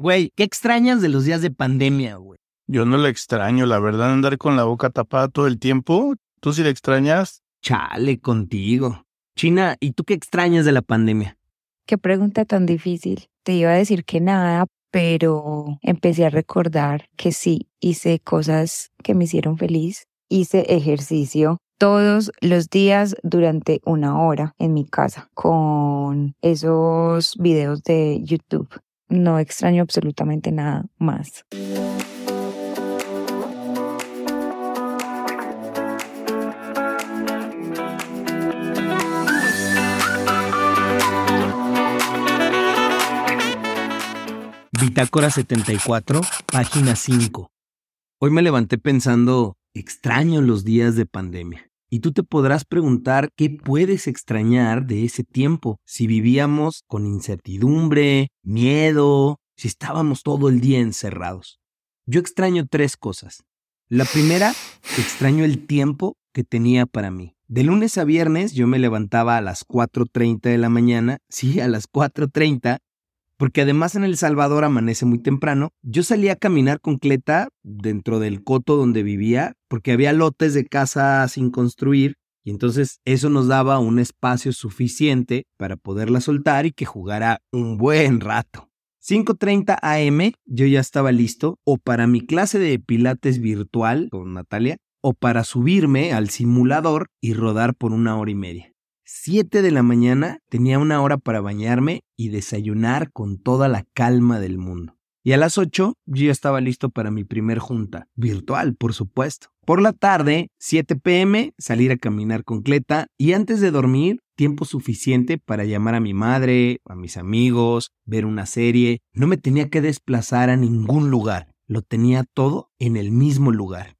Güey, ¿qué extrañas de los días de pandemia, güey? Yo no la extraño, la verdad, andar con la boca tapada todo el tiempo. ¿Tú sí la extrañas? Chale, contigo. China, ¿y tú qué extrañas de la pandemia? Qué pregunta tan difícil. Te iba a decir que nada, pero empecé a recordar que sí, hice cosas que me hicieron feliz. Hice ejercicio todos los días durante una hora en mi casa con esos videos de YouTube. No extraño absolutamente nada más. Bitácora 74, página 5. Hoy me levanté pensando, extraño los días de pandemia. Y tú te podrás preguntar qué puedes extrañar de ese tiempo, si vivíamos con incertidumbre, miedo, si estábamos todo el día encerrados. Yo extraño tres cosas. La primera, extraño el tiempo que tenía para mí. De lunes a viernes yo me levantaba a las 4.30 de la mañana, sí, a las 4.30, porque además en El Salvador amanece muy temprano, yo salía a caminar con Cleta dentro del coto donde vivía, porque había lotes de casa sin construir, y entonces eso nos daba un espacio suficiente para poderla soltar y que jugara un buen rato. 5.30 am yo ya estaba listo o para mi clase de pilates virtual con Natalia o para subirme al simulador y rodar por una hora y media. 7 de la mañana tenía una hora para bañarme y desayunar con toda la calma del mundo. Y a las 8 yo ya estaba listo para mi primer junta, virtual, por supuesto. Por la tarde, 7 pm, salir a caminar con Cleta y antes de dormir, tiempo suficiente para llamar a mi madre, a mis amigos, ver una serie. No me tenía que desplazar a ningún lugar, lo tenía todo en el mismo lugar.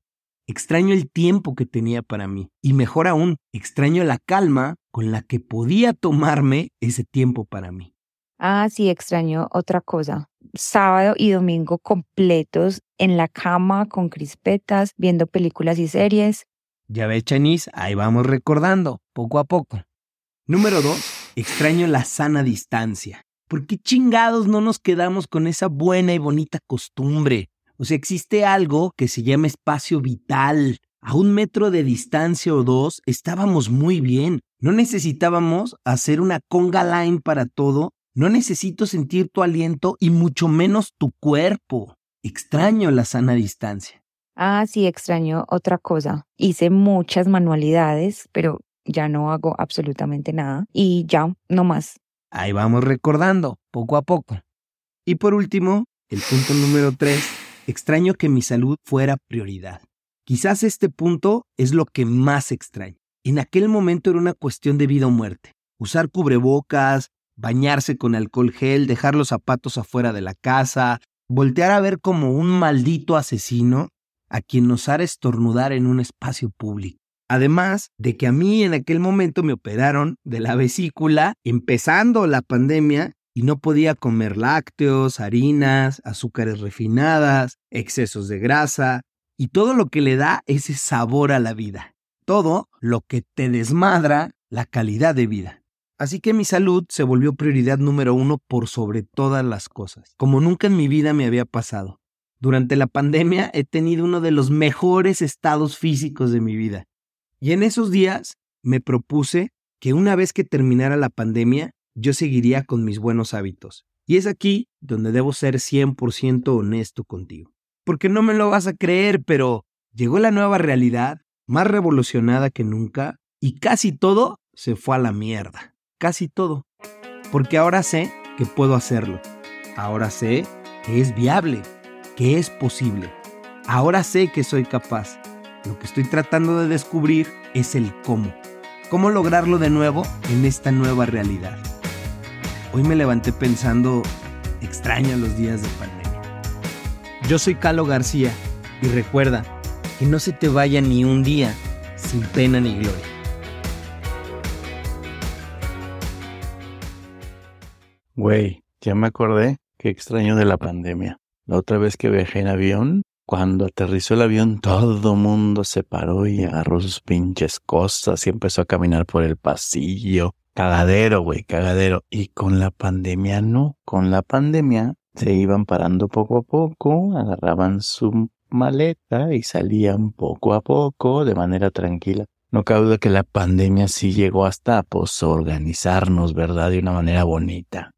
Extraño el tiempo que tenía para mí y mejor aún, extraño la calma con la que podía tomarme ese tiempo para mí. Ah, sí, extraño otra cosa. Sábado y domingo completos en la cama con crispetas, viendo películas y series. Ya ve, Chanis, ahí vamos recordando, poco a poco. Número dos, extraño la sana distancia. ¿Por qué chingados no nos quedamos con esa buena y bonita costumbre? O sea, existe algo que se llama espacio vital. A un metro de distancia o dos estábamos muy bien. No necesitábamos hacer una conga line para todo. No necesito sentir tu aliento y mucho menos tu cuerpo. Extraño la sana distancia. Ah, sí, extraño otra cosa. Hice muchas manualidades, pero ya no hago absolutamente nada. Y ya, no más. Ahí vamos recordando, poco a poco. Y por último, el punto número tres extraño que mi salud fuera prioridad. Quizás este punto es lo que más extraño. En aquel momento era una cuestión de vida o muerte. Usar cubrebocas, bañarse con alcohol gel, dejar los zapatos afuera de la casa, voltear a ver como un maldito asesino a quien nos hará estornudar en un espacio público. Además de que a mí en aquel momento me operaron de la vesícula, empezando la pandemia, y no podía comer lácteos, harinas, azúcares refinadas, excesos de grasa y todo lo que le da ese sabor a la vida. Todo lo que te desmadra la calidad de vida. Así que mi salud se volvió prioridad número uno por sobre todas las cosas, como nunca en mi vida me había pasado. Durante la pandemia he tenido uno de los mejores estados físicos de mi vida. Y en esos días me propuse que una vez que terminara la pandemia, yo seguiría con mis buenos hábitos. Y es aquí donde debo ser 100% honesto contigo. Porque no me lo vas a creer, pero llegó la nueva realidad, más revolucionada que nunca, y casi todo se fue a la mierda. Casi todo. Porque ahora sé que puedo hacerlo. Ahora sé que es viable, que es posible. Ahora sé que soy capaz. Lo que estoy tratando de descubrir es el cómo. ¿Cómo lograrlo de nuevo en esta nueva realidad? Hoy me levanté pensando, extraño los días de pandemia. Yo soy Calo García y recuerda que no se te vaya ni un día sin pena ni gloria. Güey, ya me acordé que extraño de la pandemia. La otra vez que viajé en avión, cuando aterrizó el avión, todo mundo se paró y agarró sus pinches cosas y empezó a caminar por el pasillo Cagadero, güey, cagadero. Y con la pandemia no. Con la pandemia se iban parando poco a poco, agarraban su maleta y salían poco a poco de manera tranquila. No cabe duda que la pandemia sí llegó hasta pues organizarnos, ¿verdad? De una manera bonita.